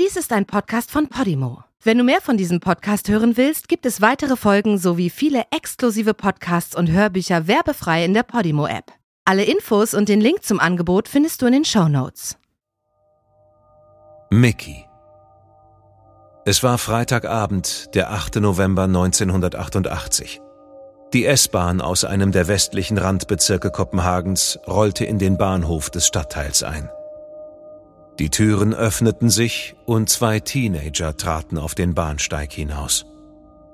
Dies ist ein Podcast von Podimo. Wenn du mehr von diesem Podcast hören willst, gibt es weitere Folgen sowie viele exklusive Podcasts und Hörbücher werbefrei in der Podimo-App. Alle Infos und den Link zum Angebot findest du in den Show Notes. Mickey. Es war Freitagabend, der 8. November 1988. Die S-Bahn aus einem der westlichen Randbezirke Kopenhagens rollte in den Bahnhof des Stadtteils ein. Die Türen öffneten sich und zwei Teenager traten auf den Bahnsteig hinaus.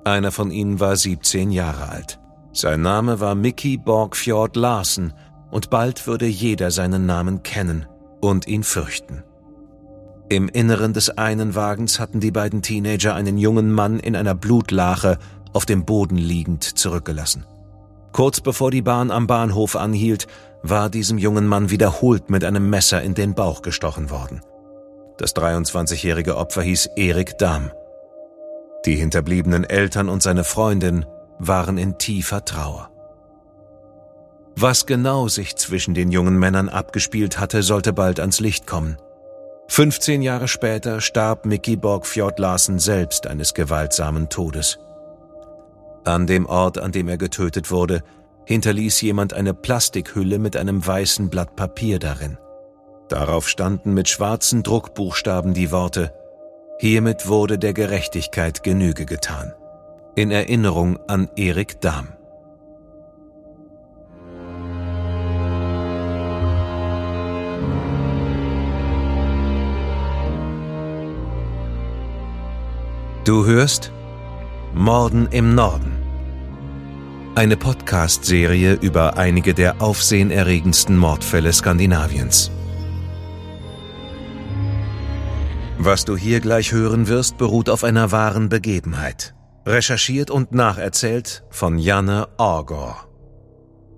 Einer von ihnen war 17 Jahre alt. Sein Name war Mickey Borgfjord Larsen und bald würde jeder seinen Namen kennen und ihn fürchten. Im Inneren des einen Wagens hatten die beiden Teenager einen jungen Mann in einer Blutlache auf dem Boden liegend zurückgelassen. Kurz bevor die Bahn am Bahnhof anhielt, war diesem jungen Mann wiederholt mit einem Messer in den Bauch gestochen worden. Das 23-jährige Opfer hieß Erik Dahm. Die hinterbliebenen Eltern und seine Freundin waren in tiefer Trauer. Was genau sich zwischen den jungen Männern abgespielt hatte, sollte bald ans Licht kommen. 15 Jahre später starb Mickey Borgfjord Larsen selbst eines gewaltsamen Todes. An dem Ort, an dem er getötet wurde, hinterließ jemand eine Plastikhülle mit einem weißen Blatt Papier darin. Darauf standen mit schwarzen Druckbuchstaben die Worte Hiermit wurde der Gerechtigkeit Genüge getan. In Erinnerung an Erik Dahm. Du hörst Morden im Norden eine Podcast-Serie über einige der aufsehenerregendsten Mordfälle Skandinaviens. Was du hier gleich hören wirst, beruht auf einer wahren Begebenheit. Recherchiert und nacherzählt von Janne Orgor.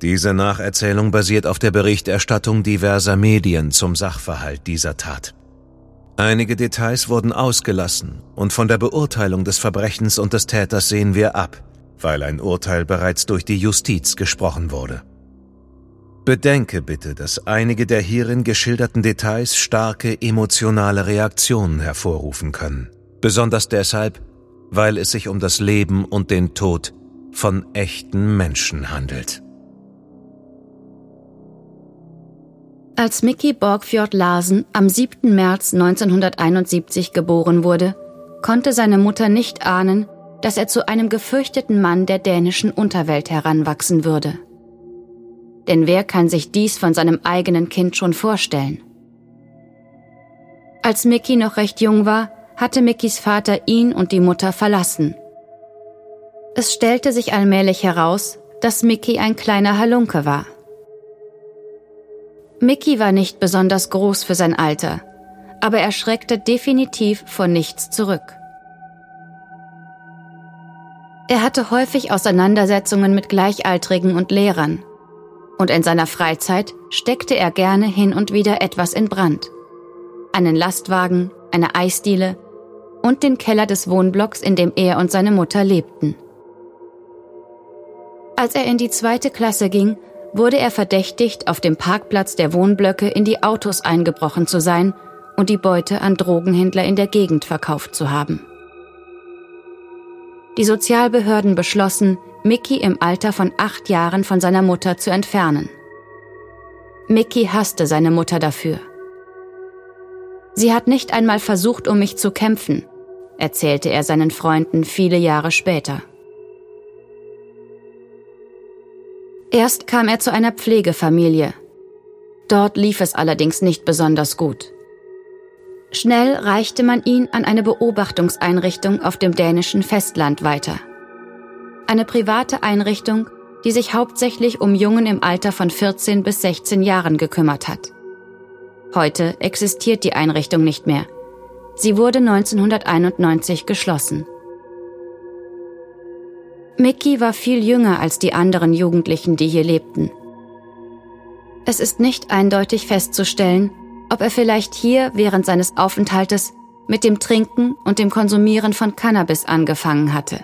Diese Nacherzählung basiert auf der Berichterstattung diverser Medien zum Sachverhalt dieser Tat. Einige Details wurden ausgelassen und von der Beurteilung des Verbrechens und des Täters sehen wir ab weil ein Urteil bereits durch die Justiz gesprochen wurde. Bedenke bitte, dass einige der hierin geschilderten Details starke emotionale Reaktionen hervorrufen können. Besonders deshalb, weil es sich um das Leben und den Tod von echten Menschen handelt. Als Mickey Borgfjord Larsen am 7. März 1971 geboren wurde, konnte seine Mutter nicht ahnen, dass er zu einem gefürchteten Mann der dänischen Unterwelt heranwachsen würde. Denn wer kann sich dies von seinem eigenen Kind schon vorstellen? Als Mickey noch recht jung war, hatte Mickys Vater ihn und die Mutter verlassen. Es stellte sich allmählich heraus, dass Mickey ein kleiner Halunke war. Mickey war nicht besonders groß für sein Alter, aber er schreckte definitiv vor nichts zurück. Hatte häufig Auseinandersetzungen mit Gleichaltrigen und Lehrern. Und in seiner Freizeit steckte er gerne hin und wieder etwas in Brand. Einen Lastwagen, eine Eisdiele und den Keller des Wohnblocks, in dem er und seine Mutter lebten. Als er in die zweite Klasse ging, wurde er verdächtigt, auf dem Parkplatz der Wohnblöcke in die Autos eingebrochen zu sein und die Beute an Drogenhändler in der Gegend verkauft zu haben. Die Sozialbehörden beschlossen, Mickey im Alter von acht Jahren von seiner Mutter zu entfernen. Mickey hasste seine Mutter dafür. Sie hat nicht einmal versucht, um mich zu kämpfen, erzählte er seinen Freunden viele Jahre später. Erst kam er zu einer Pflegefamilie. Dort lief es allerdings nicht besonders gut. Schnell reichte man ihn an eine Beobachtungseinrichtung auf dem dänischen Festland weiter. Eine private Einrichtung, die sich hauptsächlich um Jungen im Alter von 14 bis 16 Jahren gekümmert hat. Heute existiert die Einrichtung nicht mehr. Sie wurde 1991 geschlossen. Mickey war viel jünger als die anderen Jugendlichen, die hier lebten. Es ist nicht eindeutig festzustellen, ob er vielleicht hier während seines Aufenthaltes mit dem Trinken und dem Konsumieren von Cannabis angefangen hatte.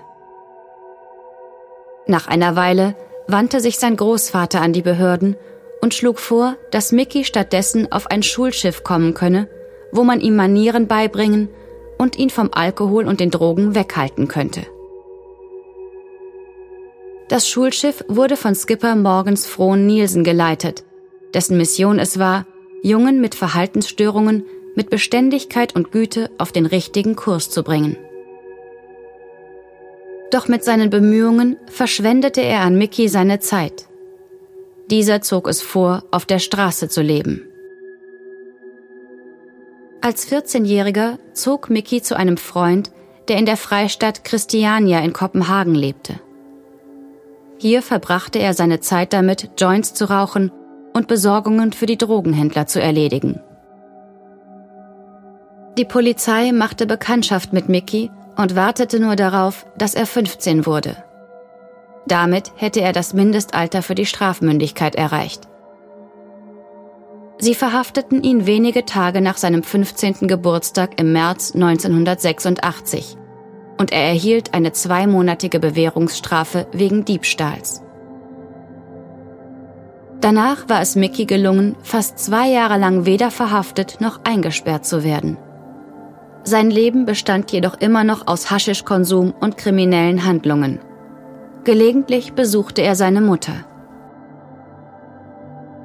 Nach einer Weile wandte sich sein Großvater an die Behörden und schlug vor, dass Mickey stattdessen auf ein Schulschiff kommen könne, wo man ihm Manieren beibringen und ihn vom Alkohol und den Drogen weghalten könnte. Das Schulschiff wurde von Skipper Morgens Frohn Nielsen geleitet, dessen Mission es war, Jungen mit Verhaltensstörungen mit Beständigkeit und Güte auf den richtigen Kurs zu bringen. Doch mit seinen Bemühungen verschwendete er an Mickey seine Zeit. Dieser zog es vor, auf der Straße zu leben. Als 14-Jähriger zog Mickey zu einem Freund, der in der Freistadt Christiania in Kopenhagen lebte. Hier verbrachte er seine Zeit damit, Joints zu rauchen und Besorgungen für die Drogenhändler zu erledigen. Die Polizei machte Bekanntschaft mit Mickey und wartete nur darauf, dass er 15 wurde. Damit hätte er das Mindestalter für die Strafmündigkeit erreicht. Sie verhafteten ihn wenige Tage nach seinem 15. Geburtstag im März 1986 und er erhielt eine zweimonatige Bewährungsstrafe wegen Diebstahls. Danach war es Mickey gelungen, fast zwei Jahre lang weder verhaftet noch eingesperrt zu werden. Sein Leben bestand jedoch immer noch aus Haschischkonsum und kriminellen Handlungen. Gelegentlich besuchte er seine Mutter.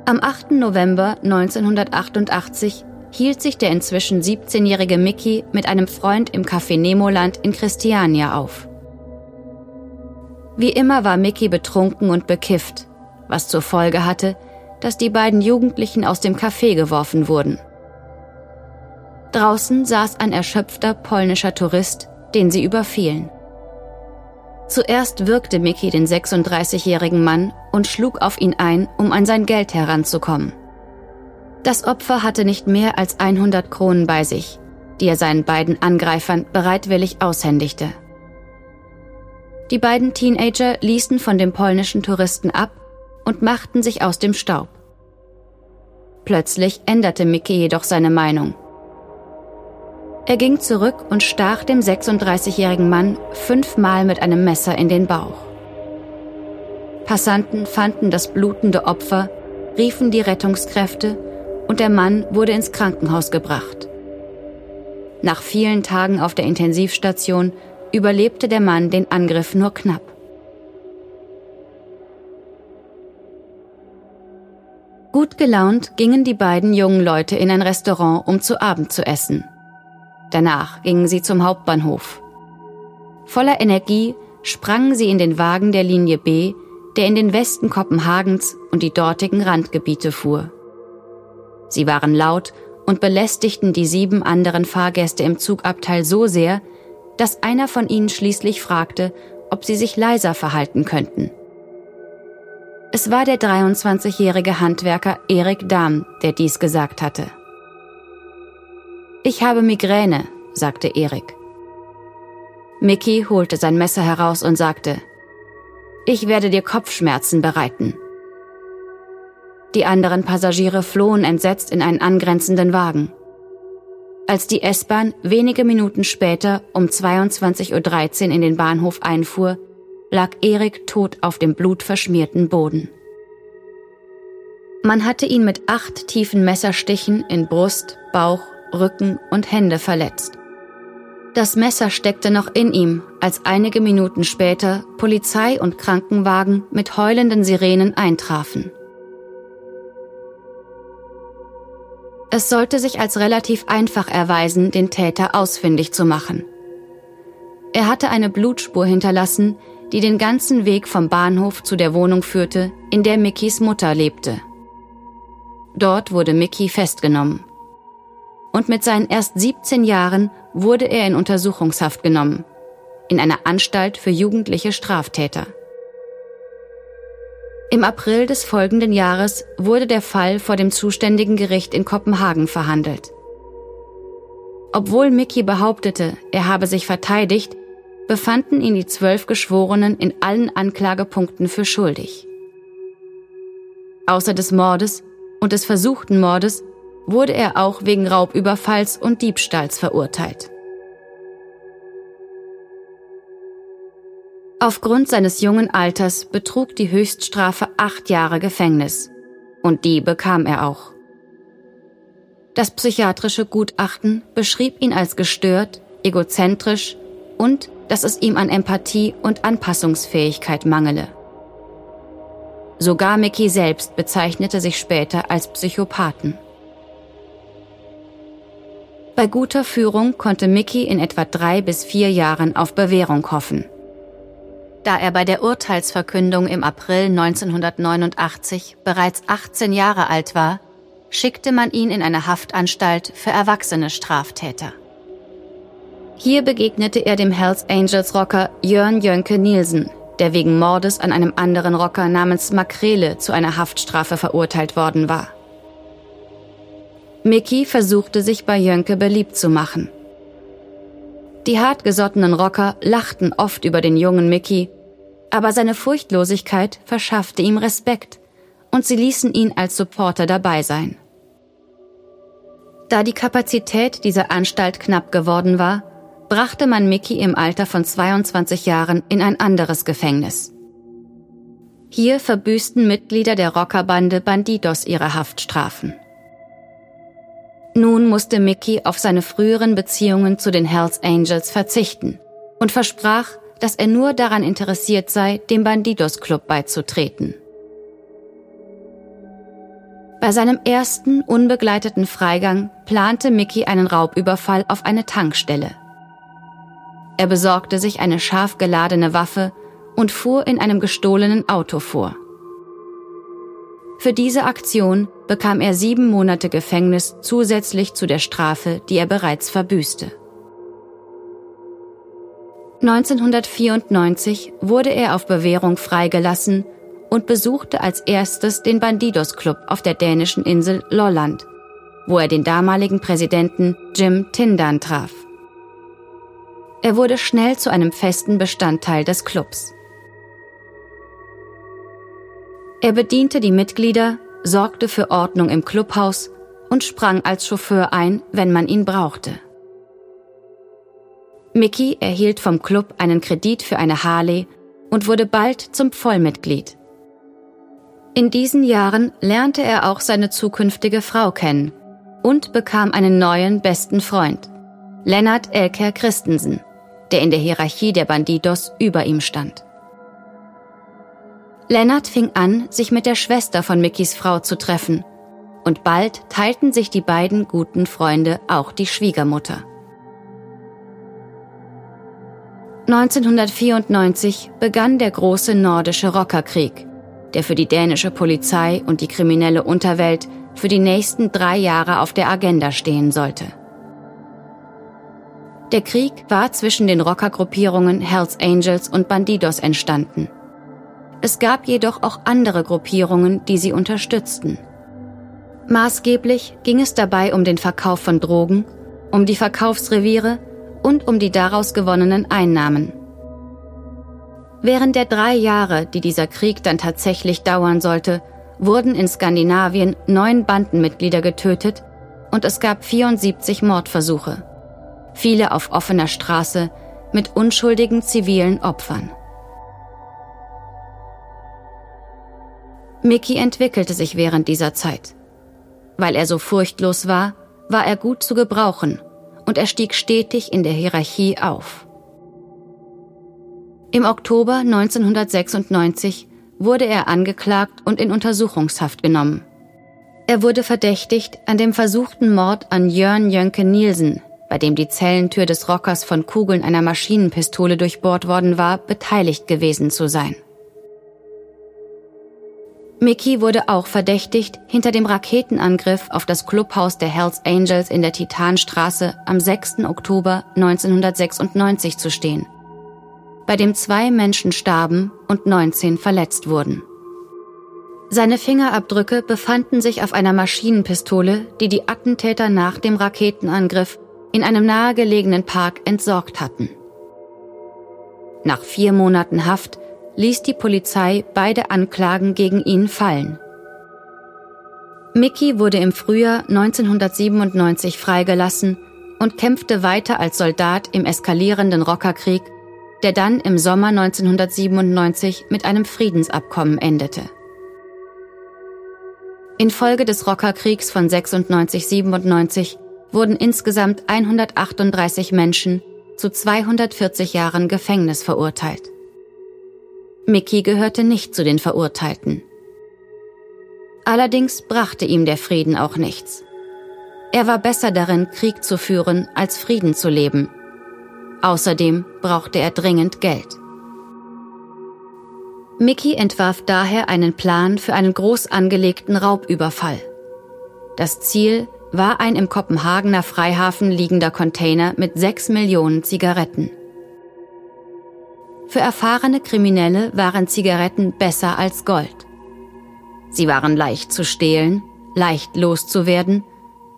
Am 8. November 1988 hielt sich der inzwischen 17-jährige Mickey mit einem Freund im Café Nemoland in Christiania auf. Wie immer war Mickey betrunken und bekifft, was zur Folge hatte, dass die beiden Jugendlichen aus dem Café geworfen wurden. Draußen saß ein erschöpfter polnischer Tourist, den sie überfielen. Zuerst wirkte Mickey den 36-jährigen Mann und schlug auf ihn ein, um an sein Geld heranzukommen. Das Opfer hatte nicht mehr als 100 Kronen bei sich, die er seinen beiden Angreifern bereitwillig aushändigte. Die beiden Teenager ließen von dem polnischen Touristen ab und machten sich aus dem Staub. Plötzlich änderte Mickey jedoch seine Meinung. Er ging zurück und stach dem 36-jährigen Mann fünfmal mit einem Messer in den Bauch. Passanten fanden das blutende Opfer, riefen die Rettungskräfte und der Mann wurde ins Krankenhaus gebracht. Nach vielen Tagen auf der Intensivstation überlebte der Mann den Angriff nur knapp. Gut gelaunt gingen die beiden jungen Leute in ein Restaurant, um zu Abend zu essen. Danach gingen sie zum Hauptbahnhof. Voller Energie sprangen sie in den Wagen der Linie B, der in den Westen Kopenhagens und die dortigen Randgebiete fuhr. Sie waren laut und belästigten die sieben anderen Fahrgäste im Zugabteil so sehr, dass einer von ihnen schließlich fragte, ob sie sich leiser verhalten könnten. Es war der 23-jährige Handwerker Erik Dahm, der dies gesagt hatte. Ich habe Migräne, sagte Erik. Mickey holte sein Messer heraus und sagte, ich werde dir Kopfschmerzen bereiten. Die anderen Passagiere flohen entsetzt in einen angrenzenden Wagen. Als die S-Bahn wenige Minuten später um 22.13 Uhr in den Bahnhof einfuhr, lag Erik tot auf dem blutverschmierten Boden. Man hatte ihn mit acht tiefen Messerstichen in Brust, Bauch, Rücken und Hände verletzt. Das Messer steckte noch in ihm, als einige Minuten später Polizei und Krankenwagen mit heulenden Sirenen eintrafen. Es sollte sich als relativ einfach erweisen, den Täter ausfindig zu machen. Er hatte eine Blutspur hinterlassen, die den ganzen Weg vom Bahnhof zu der Wohnung führte, in der Mickys Mutter lebte. Dort wurde Mickey festgenommen und mit seinen erst 17 Jahren wurde er in Untersuchungshaft genommen, in einer Anstalt für jugendliche Straftäter. Im April des folgenden Jahres wurde der Fall vor dem zuständigen Gericht in Kopenhagen verhandelt. Obwohl Mickey behauptete, er habe sich verteidigt, befanden ihn die zwölf Geschworenen in allen Anklagepunkten für schuldig. Außer des Mordes und des versuchten Mordes wurde er auch wegen Raubüberfalls und Diebstahls verurteilt. Aufgrund seines jungen Alters betrug die Höchststrafe acht Jahre Gefängnis. Und die bekam er auch. Das psychiatrische Gutachten beschrieb ihn als gestört, egozentrisch und dass es ihm an Empathie und Anpassungsfähigkeit mangele. Sogar Mickey selbst bezeichnete sich später als Psychopathen. Bei guter Führung konnte Mickey in etwa drei bis vier Jahren auf Bewährung hoffen. Da er bei der Urteilsverkündung im April 1989 bereits 18 Jahre alt war, schickte man ihn in eine Haftanstalt für erwachsene Straftäter. Hier begegnete er dem Hells Angels Rocker Jörn Jönke Nielsen, der wegen Mordes an einem anderen Rocker namens Makrele zu einer Haftstrafe verurteilt worden war. Mickey versuchte sich bei Jönke beliebt zu machen. Die hartgesottenen Rocker lachten oft über den jungen Mickey, aber seine Furchtlosigkeit verschaffte ihm Respekt und sie ließen ihn als Supporter dabei sein. Da die Kapazität dieser Anstalt knapp geworden war, brachte man Mickey im Alter von 22 Jahren in ein anderes Gefängnis. Hier verbüßten Mitglieder der Rockerbande Bandidos ihre Haftstrafen. Nun musste Mickey auf seine früheren Beziehungen zu den Hells Angels verzichten und versprach, dass er nur daran interessiert sei, dem Bandidos Club beizutreten. Bei seinem ersten unbegleiteten Freigang plante Mickey einen Raubüberfall auf eine Tankstelle. Er besorgte sich eine scharf geladene Waffe und fuhr in einem gestohlenen Auto vor. Für diese Aktion bekam er sieben Monate Gefängnis zusätzlich zu der Strafe, die er bereits verbüßte. 1994 wurde er auf Bewährung freigelassen und besuchte als erstes den Bandidos Club auf der dänischen Insel Lolland, wo er den damaligen Präsidenten Jim Tindan traf. Er wurde schnell zu einem festen Bestandteil des Clubs. Er bediente die Mitglieder, sorgte für Ordnung im Clubhaus und sprang als Chauffeur ein, wenn man ihn brauchte. Mickey erhielt vom Club einen Kredit für eine Harley und wurde bald zum Vollmitglied. In diesen Jahren lernte er auch seine zukünftige Frau kennen und bekam einen neuen besten Freund, Lennart Elker Christensen, der in der Hierarchie der Bandidos über ihm stand. Lennart fing an, sich mit der Schwester von Mickys Frau zu treffen. Und bald teilten sich die beiden guten Freunde auch die Schwiegermutter. 1994 begann der große nordische Rockerkrieg, der für die dänische Polizei und die kriminelle Unterwelt für die nächsten drei Jahre auf der Agenda stehen sollte. Der Krieg war zwischen den Rockergruppierungen Hells Angels und Bandidos entstanden – es gab jedoch auch andere Gruppierungen, die sie unterstützten. Maßgeblich ging es dabei um den Verkauf von Drogen, um die Verkaufsreviere und um die daraus gewonnenen Einnahmen. Während der drei Jahre, die dieser Krieg dann tatsächlich dauern sollte, wurden in Skandinavien neun Bandenmitglieder getötet und es gab 74 Mordversuche, viele auf offener Straße mit unschuldigen zivilen Opfern. Mickey entwickelte sich während dieser Zeit. Weil er so furchtlos war, war er gut zu gebrauchen und er stieg stetig in der Hierarchie auf. Im Oktober 1996 wurde er angeklagt und in Untersuchungshaft genommen. Er wurde verdächtigt an dem versuchten Mord an Jörn Jönke Nielsen, bei dem die Zellentür des Rockers von Kugeln einer Maschinenpistole durchbohrt worden war, beteiligt gewesen zu sein. Mickey wurde auch verdächtigt, hinter dem Raketenangriff auf das Clubhaus der Hells Angels in der Titanstraße am 6. Oktober 1996 zu stehen, bei dem zwei Menschen starben und 19 verletzt wurden. Seine Fingerabdrücke befanden sich auf einer Maschinenpistole, die die Attentäter nach dem Raketenangriff in einem nahegelegenen Park entsorgt hatten. Nach vier Monaten Haft ließ die Polizei beide Anklagen gegen ihn fallen. Mickey wurde im Frühjahr 1997 freigelassen und kämpfte weiter als Soldat im eskalierenden Rockerkrieg, der dann im Sommer 1997 mit einem Friedensabkommen endete. Infolge des Rockerkriegs von 96-97 wurden insgesamt 138 Menschen zu 240 Jahren Gefängnis verurteilt. Mickey gehörte nicht zu den Verurteilten. Allerdings brachte ihm der Frieden auch nichts. Er war besser darin, Krieg zu führen, als Frieden zu leben. Außerdem brauchte er dringend Geld. Mickey entwarf daher einen Plan für einen groß angelegten Raubüberfall. Das Ziel war ein im Kopenhagener Freihafen liegender Container mit sechs Millionen Zigaretten. Für erfahrene Kriminelle waren Zigaretten besser als Gold. Sie waren leicht zu stehlen, leicht loszuwerden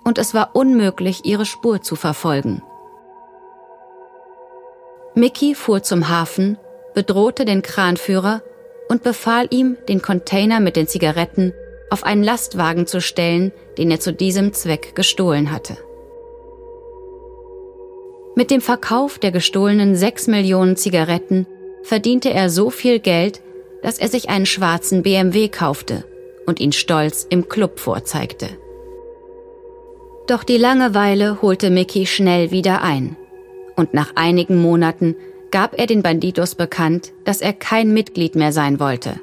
und es war unmöglich, ihre Spur zu verfolgen. Mickey fuhr zum Hafen, bedrohte den Kranführer und befahl ihm, den Container mit den Zigaretten auf einen Lastwagen zu stellen, den er zu diesem Zweck gestohlen hatte. Mit dem Verkauf der gestohlenen sechs Millionen Zigaretten verdiente er so viel Geld, dass er sich einen schwarzen BMW kaufte und ihn stolz im Club vorzeigte. Doch die Langeweile holte Mickey schnell wieder ein. Und nach einigen Monaten gab er den Banditos bekannt, dass er kein Mitglied mehr sein wollte.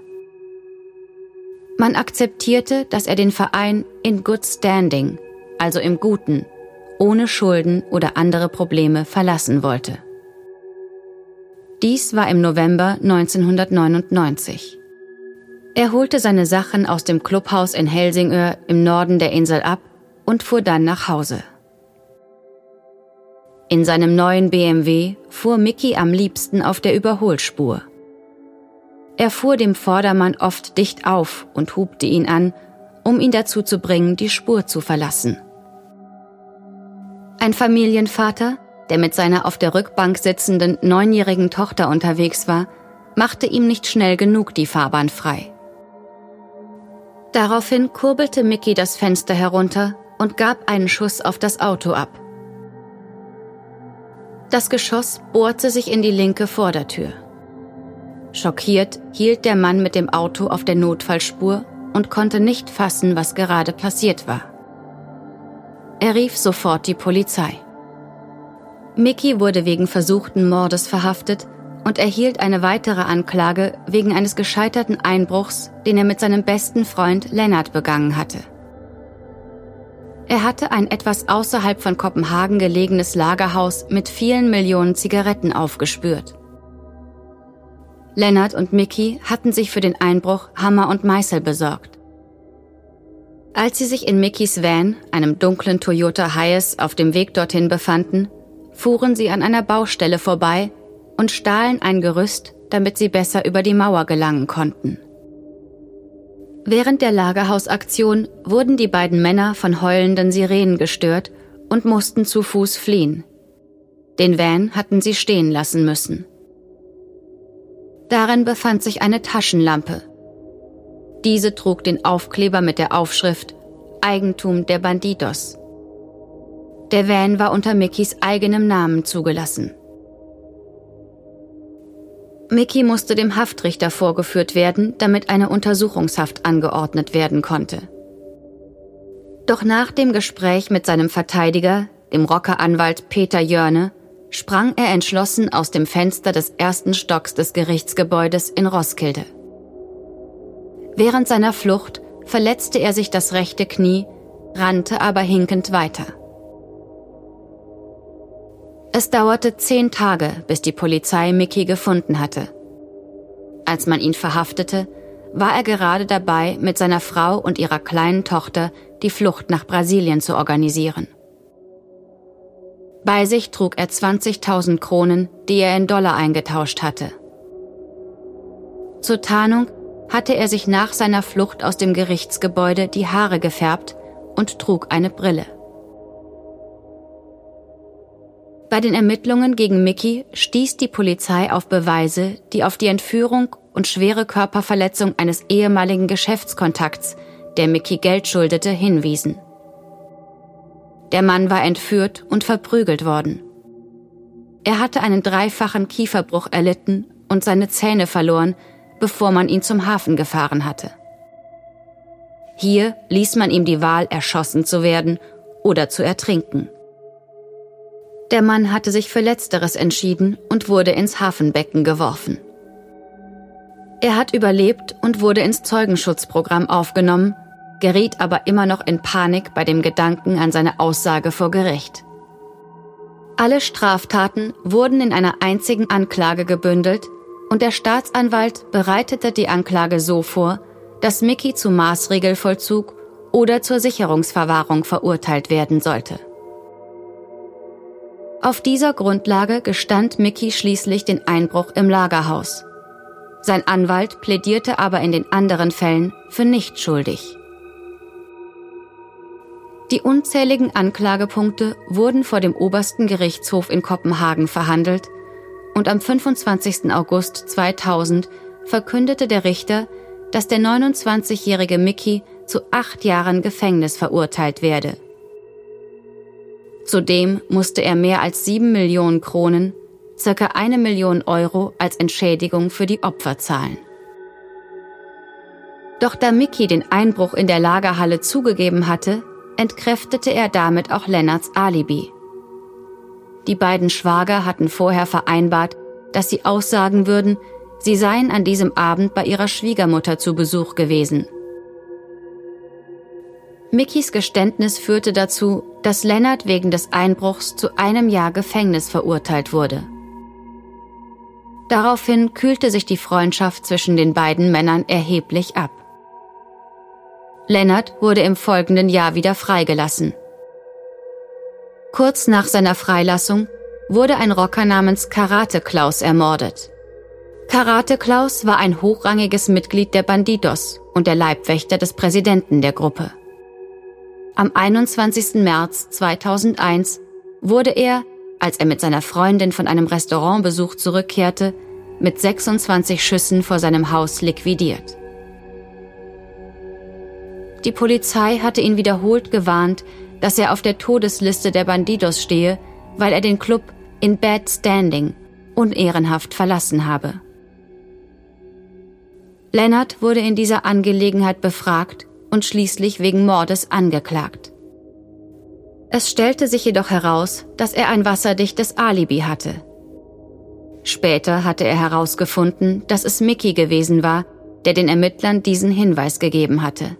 Man akzeptierte, dass er den Verein in good standing, also im Guten, ohne Schulden oder andere Probleme verlassen wollte. Dies war im November 1999. Er holte seine Sachen aus dem Clubhaus in Helsingör im Norden der Insel ab und fuhr dann nach Hause. In seinem neuen BMW fuhr Mickey am liebsten auf der Überholspur. Er fuhr dem Vordermann oft dicht auf und hubte ihn an, um ihn dazu zu bringen, die Spur zu verlassen. Ein Familienvater, der mit seiner auf der Rückbank sitzenden neunjährigen Tochter unterwegs war, machte ihm nicht schnell genug die Fahrbahn frei. Daraufhin kurbelte Mickey das Fenster herunter und gab einen Schuss auf das Auto ab. Das Geschoss bohrte sich in die linke Vordertür. Schockiert hielt der Mann mit dem Auto auf der Notfallspur und konnte nicht fassen, was gerade passiert war. Er rief sofort die Polizei. Mickey wurde wegen versuchten Mordes verhaftet und erhielt eine weitere Anklage wegen eines gescheiterten Einbruchs, den er mit seinem besten Freund Lennart begangen hatte. Er hatte ein etwas außerhalb von Kopenhagen gelegenes Lagerhaus mit vielen Millionen Zigaretten aufgespürt. Lennart und Mickey hatten sich für den Einbruch Hammer und Meißel besorgt. Als sie sich in Mickys Van, einem dunklen Toyota Hiace, auf dem Weg dorthin befanden, fuhren sie an einer Baustelle vorbei und stahlen ein Gerüst, damit sie besser über die Mauer gelangen konnten. Während der Lagerhausaktion wurden die beiden Männer von heulenden Sirenen gestört und mussten zu Fuß fliehen. Den Van hatten sie stehen lassen müssen. Darin befand sich eine Taschenlampe. Diese trug den Aufkleber mit der Aufschrift Eigentum der Bandidos. Der Van war unter Mickys eigenem Namen zugelassen. Mickey musste dem Haftrichter vorgeführt werden, damit eine Untersuchungshaft angeordnet werden konnte. Doch nach dem Gespräch mit seinem Verteidiger, dem Rockeranwalt Peter Jörne, sprang er entschlossen aus dem Fenster des ersten Stocks des Gerichtsgebäudes in Roskilde. Während seiner Flucht verletzte er sich das rechte Knie, rannte aber hinkend weiter. Es dauerte zehn Tage, bis die Polizei Mickey gefunden hatte. Als man ihn verhaftete, war er gerade dabei, mit seiner Frau und ihrer kleinen Tochter die Flucht nach Brasilien zu organisieren. Bei sich trug er 20.000 Kronen, die er in Dollar eingetauscht hatte. Zur Tarnung hatte er sich nach seiner Flucht aus dem Gerichtsgebäude die Haare gefärbt und trug eine Brille. Bei den Ermittlungen gegen Mickey stieß die Polizei auf Beweise, die auf die Entführung und schwere Körperverletzung eines ehemaligen Geschäftskontakts, der Mickey Geld schuldete, hinwiesen. Der Mann war entführt und verprügelt worden. Er hatte einen dreifachen Kieferbruch erlitten und seine Zähne verloren, bevor man ihn zum Hafen gefahren hatte. Hier ließ man ihm die Wahl, erschossen zu werden oder zu ertrinken. Der Mann hatte sich für Letzteres entschieden und wurde ins Hafenbecken geworfen. Er hat überlebt und wurde ins Zeugenschutzprogramm aufgenommen, geriet aber immer noch in Panik bei dem Gedanken an seine Aussage vor Gericht. Alle Straftaten wurden in einer einzigen Anklage gebündelt und der Staatsanwalt bereitete die Anklage so vor, dass Mickey zu Maßregelvollzug oder zur Sicherungsverwahrung verurteilt werden sollte. Auf dieser Grundlage gestand Mickey schließlich den Einbruch im Lagerhaus. Sein Anwalt plädierte aber in den anderen Fällen für nicht schuldig. Die unzähligen Anklagepunkte wurden vor dem obersten Gerichtshof in Kopenhagen verhandelt und am 25. August 2000 verkündete der Richter, dass der 29-jährige Mickey zu acht Jahren Gefängnis verurteilt werde. Zudem musste er mehr als sieben Millionen Kronen, circa eine Million Euro als Entschädigung für die Opfer zahlen. Doch da Mickey den Einbruch in der Lagerhalle zugegeben hatte, entkräftete er damit auch Lennarts Alibi. Die beiden Schwager hatten vorher vereinbart, dass sie aussagen würden, sie seien an diesem Abend bei ihrer Schwiegermutter zu Besuch gewesen. Mickys Geständnis führte dazu, dass Lennart wegen des Einbruchs zu einem Jahr Gefängnis verurteilt wurde. Daraufhin kühlte sich die Freundschaft zwischen den beiden Männern erheblich ab. Lennart wurde im folgenden Jahr wieder freigelassen. Kurz nach seiner Freilassung wurde ein Rocker namens Karate Klaus ermordet. Karate Klaus war ein hochrangiges Mitglied der Bandidos und der Leibwächter des Präsidenten der Gruppe. Am 21. März 2001 wurde er, als er mit seiner Freundin von einem Restaurantbesuch zurückkehrte, mit 26 Schüssen vor seinem Haus liquidiert. Die Polizei hatte ihn wiederholt gewarnt, dass er auf der Todesliste der Bandidos stehe, weil er den Club in Bad Standing unehrenhaft verlassen habe. Lennart wurde in dieser Angelegenheit befragt und schließlich wegen Mordes angeklagt. Es stellte sich jedoch heraus, dass er ein wasserdichtes Alibi hatte. Später hatte er herausgefunden, dass es Mickey gewesen war, der den Ermittlern diesen Hinweis gegeben hatte.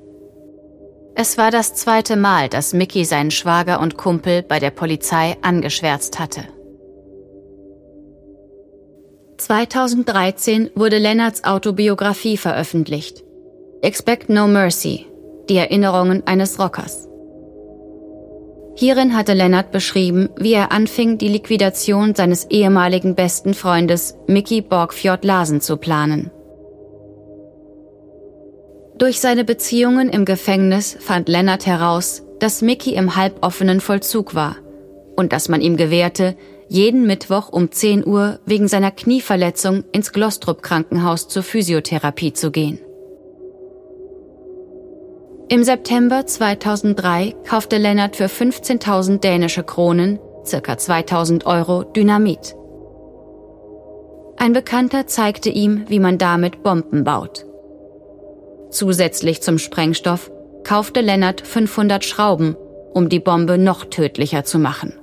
Es war das zweite Mal, dass Mickey seinen Schwager und Kumpel bei der Polizei angeschwärzt hatte. 2013 wurde Lennarts Autobiografie veröffentlicht. Expect No Mercy, die Erinnerungen eines Rockers. Hierin hatte Lennart beschrieben, wie er anfing, die Liquidation seines ehemaligen besten Freundes Mickey Borgfjord Larsen zu planen. Durch seine Beziehungen im Gefängnis fand Lennart heraus, dass Mickey im halboffenen Vollzug war und dass man ihm gewährte, jeden Mittwoch um 10 Uhr wegen seiner Knieverletzung ins Glostrup Krankenhaus zur Physiotherapie zu gehen. Im September 2003 kaufte Lennart für 15.000 dänische Kronen, circa 2000 Euro, Dynamit. Ein Bekannter zeigte ihm, wie man damit Bomben baut. Zusätzlich zum Sprengstoff kaufte Lennart 500 Schrauben, um die Bombe noch tödlicher zu machen.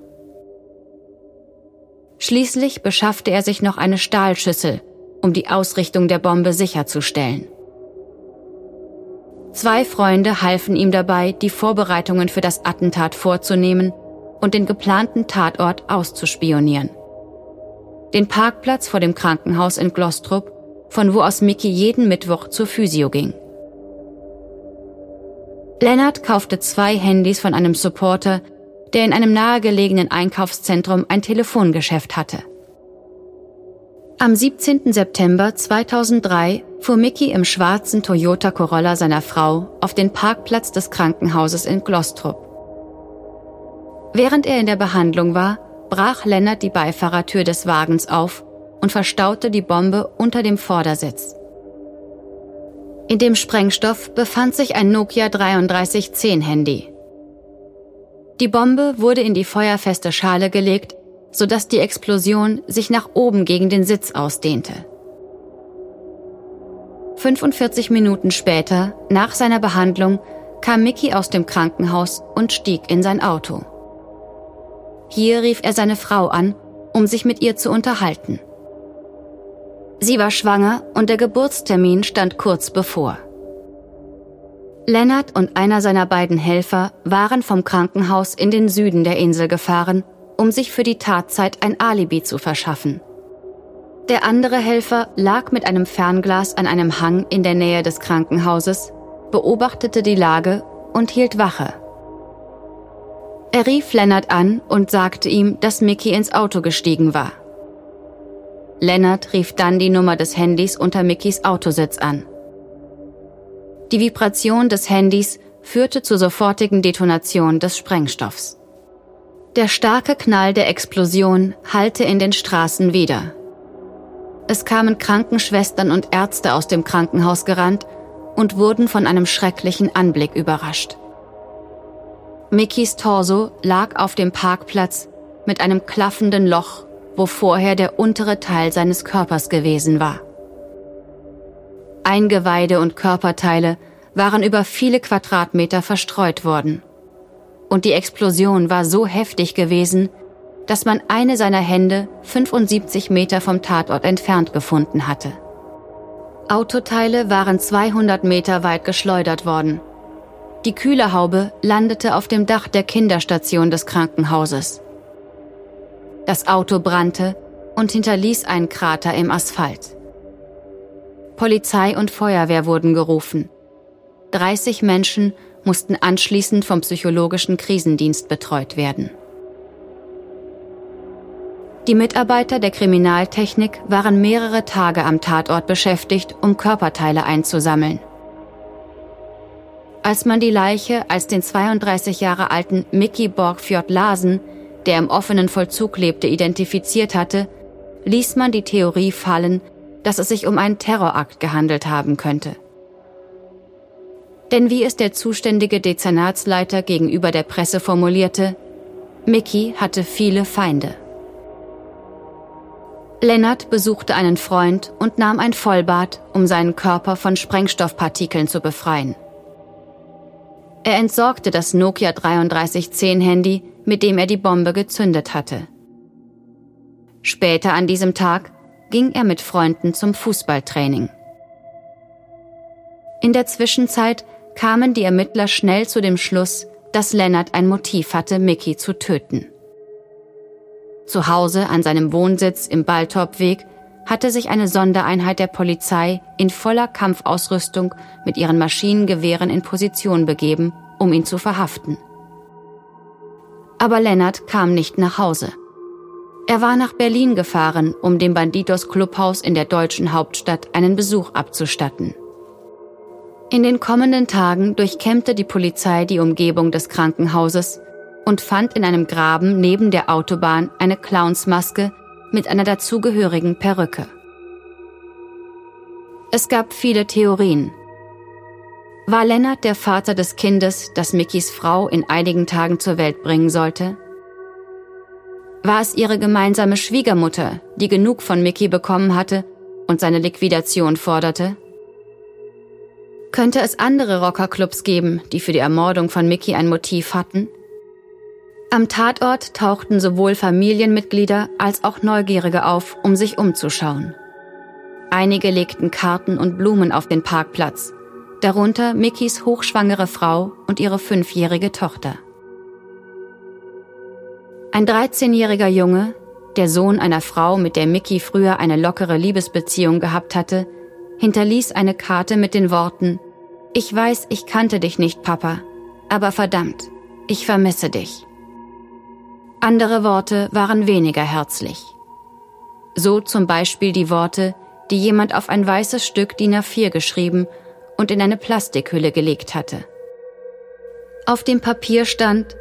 Schließlich beschaffte er sich noch eine Stahlschüssel, um die Ausrichtung der Bombe sicherzustellen. Zwei Freunde halfen ihm dabei, die Vorbereitungen für das Attentat vorzunehmen und den geplanten Tatort auszuspionieren. Den Parkplatz vor dem Krankenhaus in Glostrup, von wo aus Mickey jeden Mittwoch zur Physio ging. Lennart kaufte zwei Handys von einem Supporter, der in einem nahegelegenen Einkaufszentrum ein Telefongeschäft hatte. Am 17. September 2003 fuhr Mickey im schwarzen Toyota Corolla seiner Frau auf den Parkplatz des Krankenhauses in Glostrup. Während er in der Behandlung war, brach Lennart die Beifahrertür des Wagens auf und verstaute die Bombe unter dem Vordersitz. In dem Sprengstoff befand sich ein Nokia 3310 Handy. Die Bombe wurde in die feuerfeste Schale gelegt, sodass die Explosion sich nach oben gegen den Sitz ausdehnte. 45 Minuten später, nach seiner Behandlung, kam Mickey aus dem Krankenhaus und stieg in sein Auto. Hier rief er seine Frau an, um sich mit ihr zu unterhalten. Sie war schwanger und der Geburtstermin stand kurz bevor. Lennart und einer seiner beiden Helfer waren vom Krankenhaus in den Süden der Insel gefahren, um sich für die Tatzeit ein Alibi zu verschaffen. Der andere Helfer lag mit einem Fernglas an einem Hang in der Nähe des Krankenhauses, beobachtete die Lage und hielt Wache. Er rief Lennart an und sagte ihm, dass Mickey ins Auto gestiegen war. Lennart rief dann die Nummer des Handys unter Mickys Autositz an. Die Vibration des Handys führte zur sofortigen Detonation des Sprengstoffs. Der starke Knall der Explosion hallte in den Straßen wieder. Es kamen Krankenschwestern und Ärzte aus dem Krankenhaus gerannt und wurden von einem schrecklichen Anblick überrascht. Mickys Torso lag auf dem Parkplatz mit einem klaffenden Loch, wo vorher der untere Teil seines Körpers gewesen war. Eingeweide und Körperteile waren über viele Quadratmeter verstreut worden. Und die Explosion war so heftig gewesen, dass man eine seiner Hände 75 Meter vom Tatort entfernt gefunden hatte. Autoteile waren 200 Meter weit geschleudert worden. Die Kühlerhaube landete auf dem Dach der Kinderstation des Krankenhauses. Das Auto brannte und hinterließ einen Krater im Asphalt. Polizei und Feuerwehr wurden gerufen. 30 Menschen mussten anschließend vom psychologischen Krisendienst betreut werden. Die Mitarbeiter der Kriminaltechnik waren mehrere Tage am Tatort beschäftigt, um Körperteile einzusammeln. Als man die Leiche als den 32 Jahre alten Mickey Borgfjord Larsen, der im offenen Vollzug lebte, identifiziert hatte, ließ man die Theorie fallen, dass es sich um einen Terrorakt gehandelt haben könnte. Denn wie es der zuständige Dezernatsleiter gegenüber der Presse formulierte, Mickey hatte viele Feinde. Lennart besuchte einen Freund und nahm ein Vollbad, um seinen Körper von Sprengstoffpartikeln zu befreien. Er entsorgte das Nokia 3310 Handy, mit dem er die Bombe gezündet hatte. Später an diesem Tag ging er mit Freunden zum Fußballtraining. In der Zwischenzeit kamen die Ermittler schnell zu dem Schluss, dass Lennart ein Motiv hatte, Mickey zu töten. Zu Hause an seinem Wohnsitz im Baltorpweg hatte sich eine Sondereinheit der Polizei in voller Kampfausrüstung mit ihren Maschinengewehren in Position begeben, um ihn zu verhaften. Aber Lennart kam nicht nach Hause. Er war nach Berlin gefahren, um dem Banditos Clubhaus in der deutschen Hauptstadt einen Besuch abzustatten. In den kommenden Tagen durchkämmte die Polizei die Umgebung des Krankenhauses und fand in einem Graben neben der Autobahn eine Clownsmaske mit einer dazugehörigen Perücke. Es gab viele Theorien. War Lennart der Vater des Kindes, das Mickys Frau in einigen Tagen zur Welt bringen sollte? War es ihre gemeinsame Schwiegermutter, die genug von Mickey bekommen hatte und seine Liquidation forderte? Könnte es andere Rockerclubs geben, die für die Ermordung von Mickey ein Motiv hatten? Am Tatort tauchten sowohl Familienmitglieder als auch Neugierige auf, um sich umzuschauen. Einige legten Karten und Blumen auf den Parkplatz, darunter Mickys hochschwangere Frau und ihre fünfjährige Tochter. Ein 13-jähriger Junge, der Sohn einer Frau, mit der Mickey früher eine lockere Liebesbeziehung gehabt hatte, hinterließ eine Karte mit den Worten Ich weiß, ich kannte dich nicht, Papa, aber verdammt, ich vermisse dich. Andere Worte waren weniger herzlich. So zum Beispiel die Worte, die jemand auf ein weißes Stück DIN A4 geschrieben und in eine Plastikhülle gelegt hatte. Auf dem Papier stand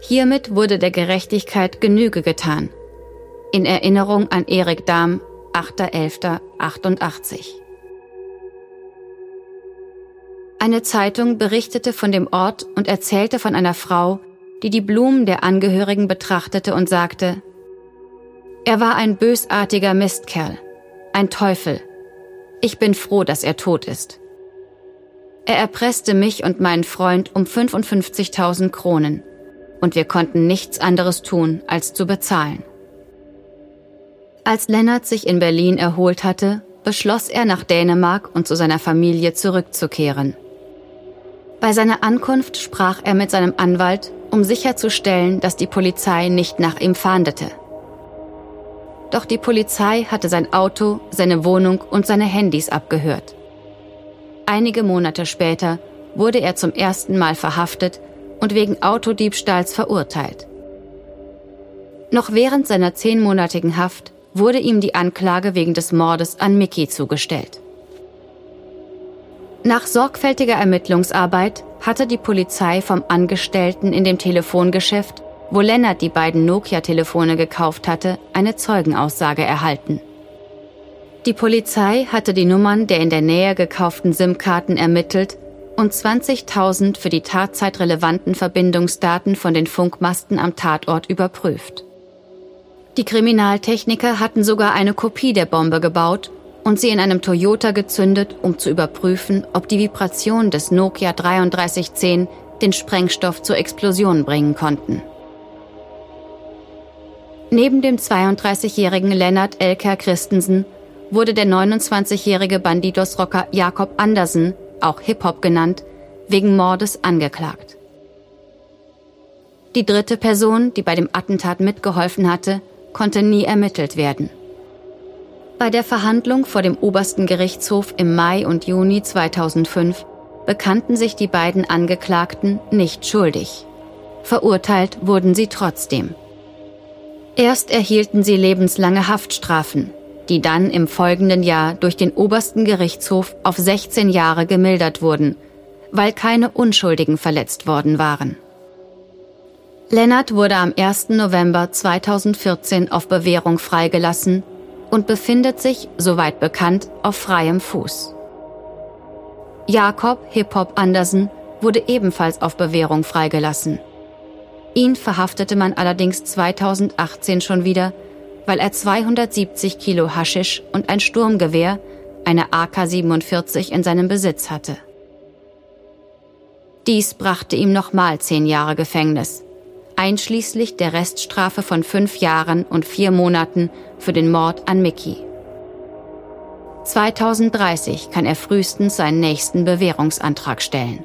Hiermit wurde der Gerechtigkeit Genüge getan. In Erinnerung an Erik Dahm, 8.11.88. Eine Zeitung berichtete von dem Ort und erzählte von einer Frau, die die Blumen der Angehörigen betrachtete und sagte, er war ein bösartiger Mistkerl, ein Teufel. Ich bin froh, dass er tot ist. Er erpresste mich und meinen Freund um 55.000 Kronen und wir konnten nichts anderes tun, als zu bezahlen. Als Lennart sich in Berlin erholt hatte, beschloss er nach Dänemark und zu seiner Familie zurückzukehren. Bei seiner Ankunft sprach er mit seinem Anwalt, um sicherzustellen, dass die Polizei nicht nach ihm fahndete. Doch die Polizei hatte sein Auto, seine Wohnung und seine Handys abgehört. Einige Monate später wurde er zum ersten Mal verhaftet und wegen Autodiebstahls verurteilt. Noch während seiner zehnmonatigen Haft wurde ihm die Anklage wegen des Mordes an Mickey zugestellt. Nach sorgfältiger Ermittlungsarbeit hatte die Polizei vom Angestellten in dem Telefongeschäft, wo Lennart die beiden Nokia-Telefone gekauft hatte, eine Zeugenaussage erhalten. Die Polizei hatte die Nummern der in der Nähe gekauften SIM-Karten ermittelt und 20.000 für die Tatzeit relevanten Verbindungsdaten von den Funkmasten am Tatort überprüft. Die Kriminaltechniker hatten sogar eine Kopie der Bombe gebaut und sie in einem Toyota gezündet, um zu überprüfen, ob die Vibration des Nokia 3310 den Sprengstoff zur Explosion bringen konnten. Neben dem 32-jährigen Lennart Elker Christensen wurde der 29-jährige Bandidos-Rocker Jakob Andersen, auch Hip-Hop genannt, wegen Mordes angeklagt. Die dritte Person, die bei dem Attentat mitgeholfen hatte, konnte nie ermittelt werden. Bei der Verhandlung vor dem obersten Gerichtshof im Mai und Juni 2005 bekannten sich die beiden Angeklagten nicht schuldig. Verurteilt wurden sie trotzdem. Erst erhielten sie lebenslange Haftstrafen, die dann im folgenden Jahr durch den obersten Gerichtshof auf 16 Jahre gemildert wurden, weil keine Unschuldigen verletzt worden waren. Lennart wurde am 1. November 2014 auf Bewährung freigelassen und befindet sich, soweit bekannt, auf freiem Fuß. Jakob Hip-Hop Andersen wurde ebenfalls auf Bewährung freigelassen. Ihn verhaftete man allerdings 2018 schon wieder, weil er 270 Kilo Haschisch und ein Sturmgewehr, eine AK-47 in seinem Besitz hatte. Dies brachte ihm nochmal zehn Jahre Gefängnis einschließlich der Reststrafe von fünf Jahren und vier Monaten für den Mord an Mickey. 2030 kann er frühestens seinen nächsten Bewährungsantrag stellen.